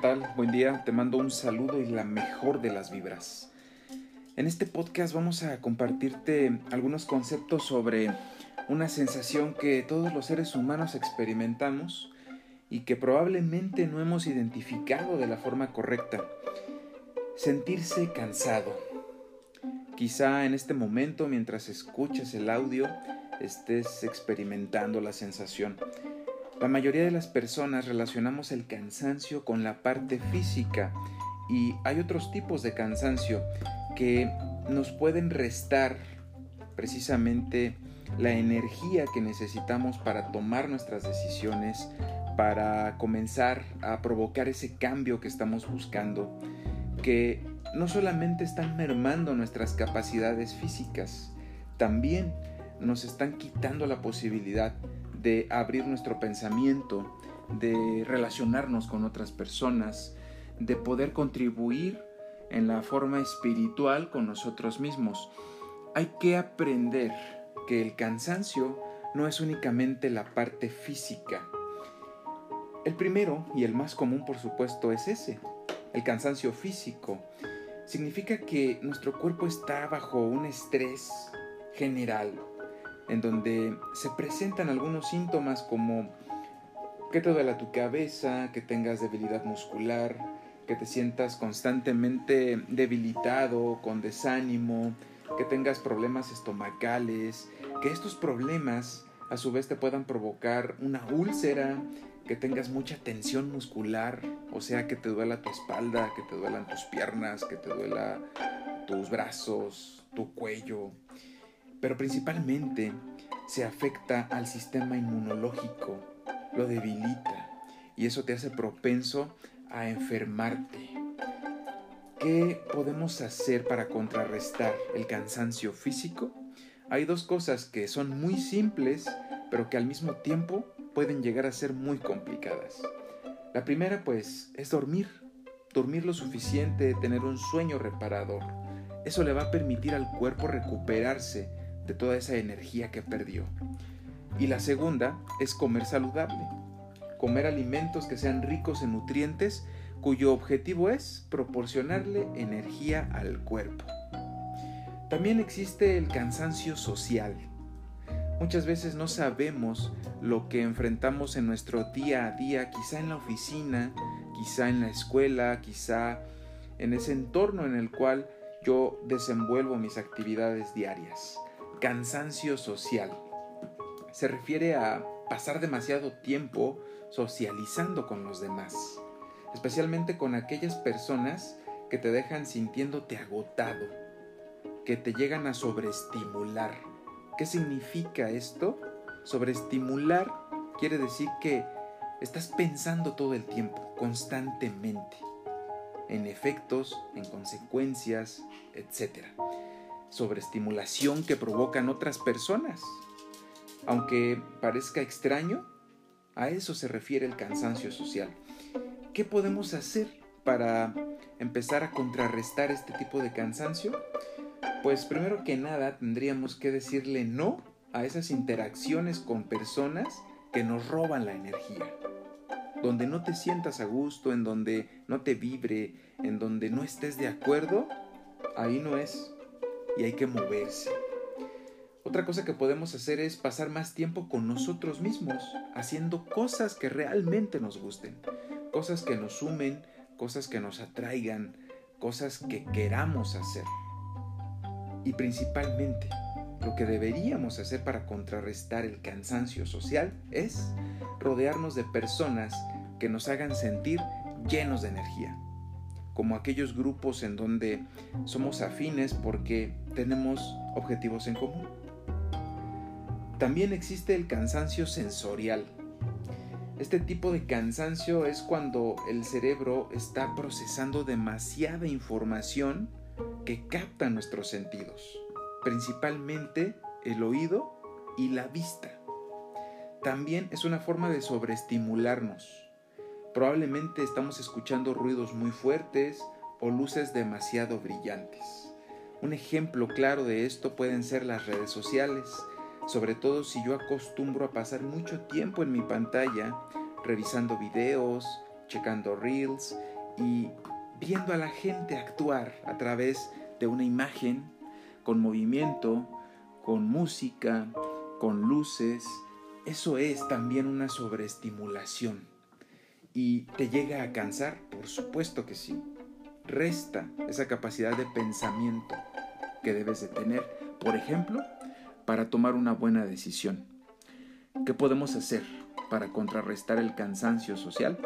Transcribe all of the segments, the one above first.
¿qué tal? Buen día, te mando un saludo y la mejor de las vibras. En este podcast vamos a compartirte algunos conceptos sobre una sensación que todos los seres humanos experimentamos y que probablemente no hemos identificado de la forma correcta. Sentirse cansado. Quizá en este momento, mientras escuchas el audio, estés experimentando la sensación. La mayoría de las personas relacionamos el cansancio con la parte física y hay otros tipos de cansancio que nos pueden restar precisamente la energía que necesitamos para tomar nuestras decisiones, para comenzar a provocar ese cambio que estamos buscando, que no solamente están mermando nuestras capacidades físicas, también nos están quitando la posibilidad de abrir nuestro pensamiento, de relacionarnos con otras personas, de poder contribuir en la forma espiritual con nosotros mismos. Hay que aprender que el cansancio no es únicamente la parte física. El primero y el más común por supuesto es ese, el cansancio físico. Significa que nuestro cuerpo está bajo un estrés general, en donde se presentan algunos síntomas como que te duela tu cabeza, que tengas debilidad muscular, que te sientas constantemente debilitado, con desánimo, que tengas problemas estomacales, que estos problemas a su vez te puedan provocar una úlcera, que tengas mucha tensión muscular, o sea, que te duela tu espalda, que te duelan tus piernas, que te duela tus brazos, tu cuello, pero principalmente se afecta al sistema inmunológico, lo debilita y eso te hace propenso a enfermarte. ¿Qué podemos hacer para contrarrestar el cansancio físico? Hay dos cosas que son muy simples, pero que al mismo tiempo pueden llegar a ser muy complicadas. La primera pues es dormir, dormir lo suficiente, tener un sueño reparador. Eso le va a permitir al cuerpo recuperarse de toda esa energía que perdió. Y la segunda es comer saludable, comer alimentos que sean ricos en nutrientes cuyo objetivo es proporcionarle energía al cuerpo. También existe el cansancio social. Muchas veces no sabemos lo que enfrentamos en nuestro día a día, quizá en la oficina, quizá en la escuela, quizá en ese entorno en el cual yo desenvuelvo mis actividades diarias cansancio social. Se refiere a pasar demasiado tiempo socializando con los demás, especialmente con aquellas personas que te dejan sintiéndote agotado, que te llegan a sobreestimular. ¿Qué significa esto? Sobreestimular quiere decir que estás pensando todo el tiempo, constantemente, en efectos, en consecuencias, etc sobreestimulación que provocan otras personas. Aunque parezca extraño, a eso se refiere el cansancio social. ¿Qué podemos hacer para empezar a contrarrestar este tipo de cansancio? Pues primero que nada tendríamos que decirle no a esas interacciones con personas que nos roban la energía. Donde no te sientas a gusto, en donde no te vibre, en donde no estés de acuerdo, ahí no es y hay que moverse. Otra cosa que podemos hacer es pasar más tiempo con nosotros mismos, haciendo cosas que realmente nos gusten, cosas que nos sumen, cosas que nos atraigan, cosas que queramos hacer. Y principalmente, lo que deberíamos hacer para contrarrestar el cansancio social es rodearnos de personas que nos hagan sentir llenos de energía como aquellos grupos en donde somos afines porque tenemos objetivos en común. También existe el cansancio sensorial. Este tipo de cansancio es cuando el cerebro está procesando demasiada información que capta nuestros sentidos, principalmente el oído y la vista. También es una forma de sobreestimularnos Probablemente estamos escuchando ruidos muy fuertes o luces demasiado brillantes. Un ejemplo claro de esto pueden ser las redes sociales, sobre todo si yo acostumbro a pasar mucho tiempo en mi pantalla revisando videos, checando reels y viendo a la gente actuar a través de una imagen, con movimiento, con música, con luces, eso es también una sobreestimulación. ¿Y te llega a cansar? Por supuesto que sí. Resta esa capacidad de pensamiento que debes de tener, por ejemplo, para tomar una buena decisión. ¿Qué podemos hacer para contrarrestar el cansancio social?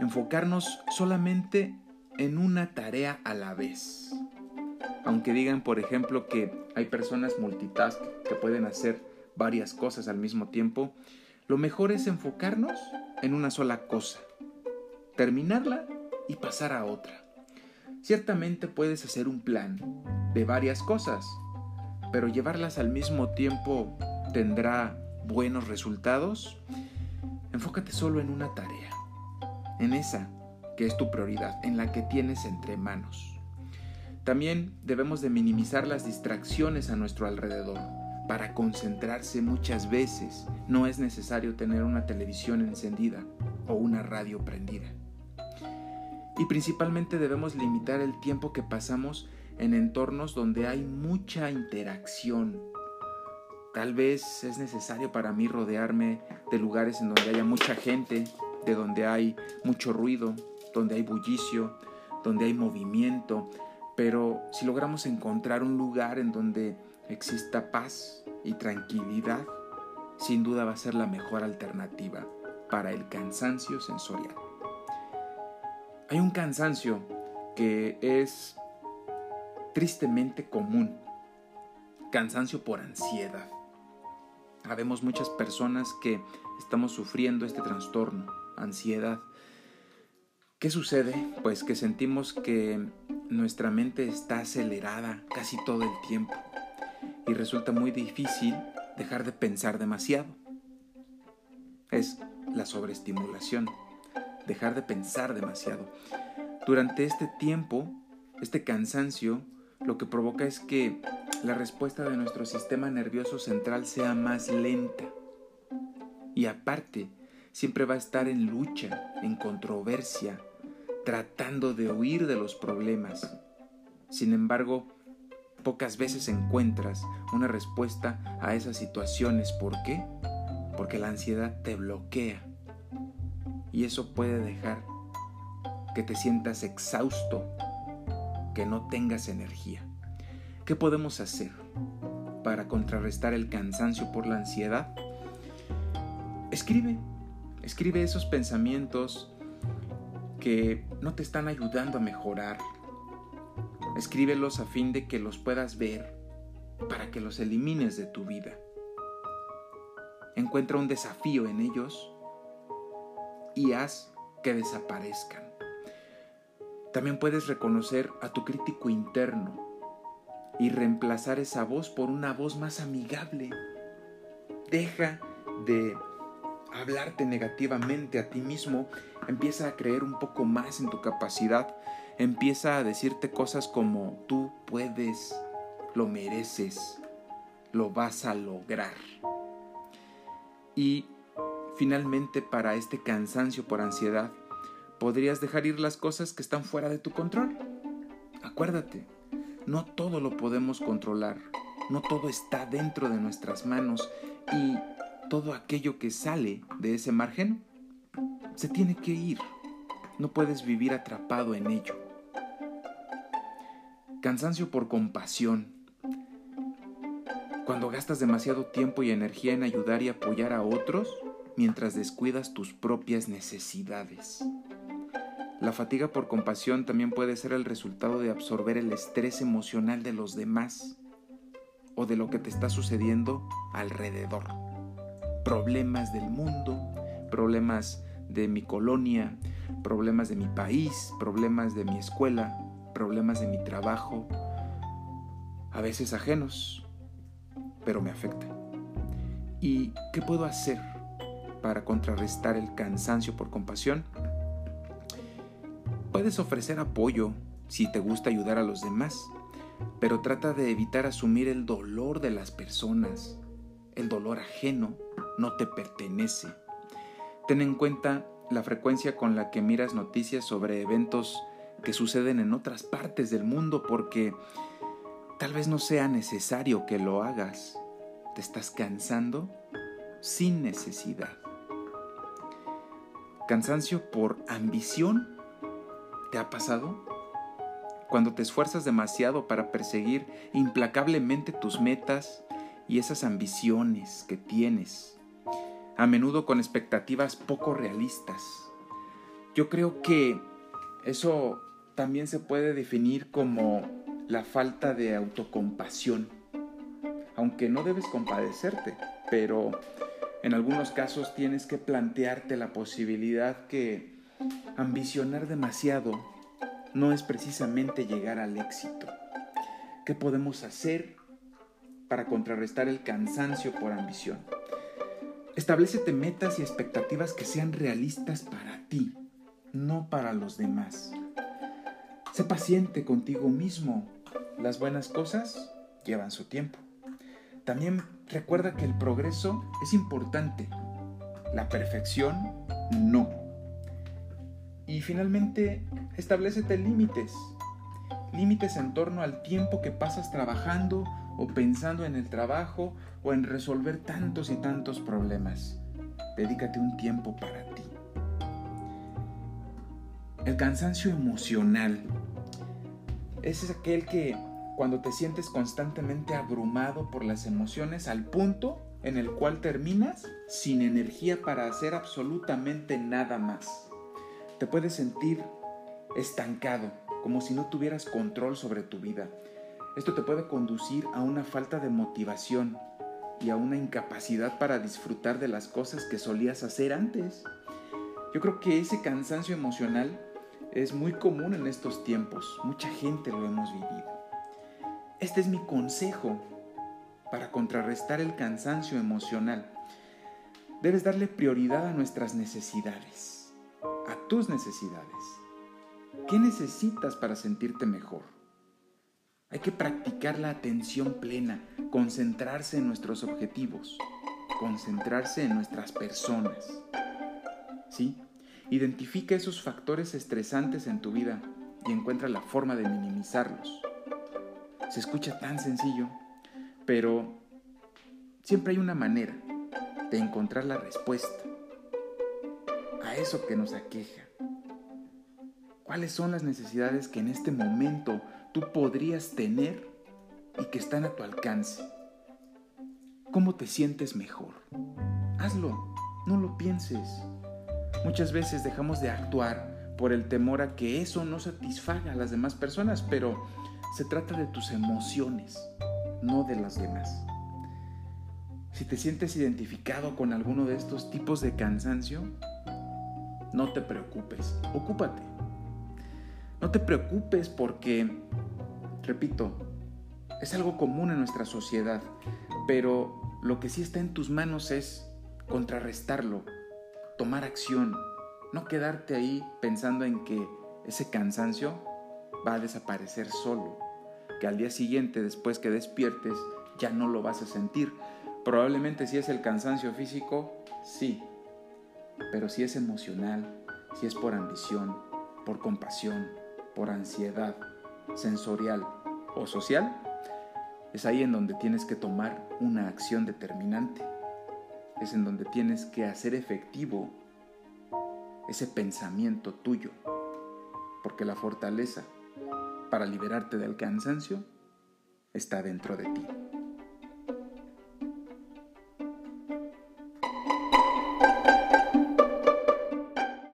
Enfocarnos solamente en una tarea a la vez. Aunque digan, por ejemplo, que hay personas multitask que pueden hacer varias cosas al mismo tiempo, lo mejor es enfocarnos en una sola cosa, terminarla y pasar a otra. Ciertamente puedes hacer un plan de varias cosas, pero llevarlas al mismo tiempo tendrá buenos resultados. Enfócate solo en una tarea, en esa que es tu prioridad, en la que tienes entre manos. También debemos de minimizar las distracciones a nuestro alrededor. Para concentrarse muchas veces no es necesario tener una televisión encendida o una radio prendida. Y principalmente debemos limitar el tiempo que pasamos en entornos donde hay mucha interacción. Tal vez es necesario para mí rodearme de lugares en donde haya mucha gente, de donde hay mucho ruido, donde hay bullicio, donde hay movimiento, pero si logramos encontrar un lugar en donde exista paz y tranquilidad, sin duda va a ser la mejor alternativa para el cansancio sensorial. Hay un cansancio que es tristemente común, cansancio por ansiedad. Habemos muchas personas que estamos sufriendo este trastorno, ansiedad. ¿Qué sucede? Pues que sentimos que nuestra mente está acelerada casi todo el tiempo y resulta muy difícil dejar de pensar demasiado. Es la sobreestimulación, dejar de pensar demasiado. Durante este tiempo, este cansancio lo que provoca es que la respuesta de nuestro sistema nervioso central sea más lenta. Y aparte, siempre va a estar en lucha, en controversia, tratando de huir de los problemas. Sin embargo, pocas veces encuentras una respuesta a esas situaciones. ¿Por qué? Porque la ansiedad te bloquea. Y eso puede dejar que te sientas exhausto, que no tengas energía. ¿Qué podemos hacer para contrarrestar el cansancio por la ansiedad? Escribe, escribe esos pensamientos que no te están ayudando a mejorar, Escríbelos a fin de que los puedas ver, para que los elimines de tu vida. Encuentra un desafío en ellos y haz que desaparezcan. También puedes reconocer a tu crítico interno y reemplazar esa voz por una voz más amigable. Deja de hablarte negativamente a ti mismo, empieza a creer un poco más en tu capacidad empieza a decirte cosas como tú puedes, lo mereces, lo vas a lograr. Y finalmente para este cansancio por ansiedad, podrías dejar ir las cosas que están fuera de tu control. Acuérdate, no todo lo podemos controlar, no todo está dentro de nuestras manos y todo aquello que sale de ese margen se tiene que ir. No puedes vivir atrapado en ello. Cansancio por compasión. Cuando gastas demasiado tiempo y energía en ayudar y apoyar a otros mientras descuidas tus propias necesidades. La fatiga por compasión también puede ser el resultado de absorber el estrés emocional de los demás o de lo que te está sucediendo alrededor. Problemas del mundo, problemas de mi colonia, problemas de mi país, problemas de mi escuela, problemas de mi trabajo, a veces ajenos, pero me afectan. ¿Y qué puedo hacer para contrarrestar el cansancio por compasión? Puedes ofrecer apoyo si te gusta ayudar a los demás, pero trata de evitar asumir el dolor de las personas. El dolor ajeno no te pertenece. Ten en cuenta la frecuencia con la que miras noticias sobre eventos que suceden en otras partes del mundo porque tal vez no sea necesario que lo hagas. Te estás cansando sin necesidad. Cansancio por ambición. ¿Te ha pasado? Cuando te esfuerzas demasiado para perseguir implacablemente tus metas y esas ambiciones que tienes, a menudo con expectativas poco realistas. Yo creo que eso también se puede definir como la falta de autocompasión. Aunque no debes compadecerte, pero en algunos casos tienes que plantearte la posibilidad que ambicionar demasiado no es precisamente llegar al éxito. ¿Qué podemos hacer para contrarrestar el cansancio por ambición? Establecete metas y expectativas que sean realistas para ti, no para los demás. Sé paciente contigo mismo. Las buenas cosas llevan su tiempo. También recuerda que el progreso es importante, la perfección no. Y finalmente, establecete límites. Límites en torno al tiempo que pasas trabajando o pensando en el trabajo o en resolver tantos y tantos problemas. Dedícate un tiempo para ti. El cansancio emocional es aquel que cuando te sientes constantemente abrumado por las emociones al punto en el cual terminas sin energía para hacer absolutamente nada más. Te puedes sentir estancado, como si no tuvieras control sobre tu vida. Esto te puede conducir a una falta de motivación y a una incapacidad para disfrutar de las cosas que solías hacer antes. Yo creo que ese cansancio emocional es muy común en estos tiempos. Mucha gente lo hemos vivido. Este es mi consejo para contrarrestar el cansancio emocional. Debes darle prioridad a nuestras necesidades, a tus necesidades. ¿Qué necesitas para sentirte mejor? Hay que practicar la atención plena, concentrarse en nuestros objetivos, concentrarse en nuestras personas. ¿Sí? Identifica esos factores estresantes en tu vida y encuentra la forma de minimizarlos. Se escucha tan sencillo, pero siempre hay una manera de encontrar la respuesta a eso que nos aqueja. ¿Cuáles son las necesidades que en este momento tú podrías tener y que están a tu alcance? ¿Cómo te sientes mejor? Hazlo, no lo pienses. Muchas veces dejamos de actuar por el temor a que eso no satisfaga a las demás personas, pero se trata de tus emociones, no de las demás. Si te sientes identificado con alguno de estos tipos de cansancio, no te preocupes, ocúpate. No te preocupes porque, repito, es algo común en nuestra sociedad, pero lo que sí está en tus manos es contrarrestarlo, tomar acción, no quedarte ahí pensando en que ese cansancio va a desaparecer solo, que al día siguiente, después que despiertes, ya no lo vas a sentir. Probablemente si es el cansancio físico, sí, pero si es emocional, si es por ambición, por compasión, por ansiedad, sensorial o social, es ahí en donde tienes que tomar una acción determinante es en donde tienes que hacer efectivo ese pensamiento tuyo, porque la fortaleza para liberarte del cansancio está dentro de ti.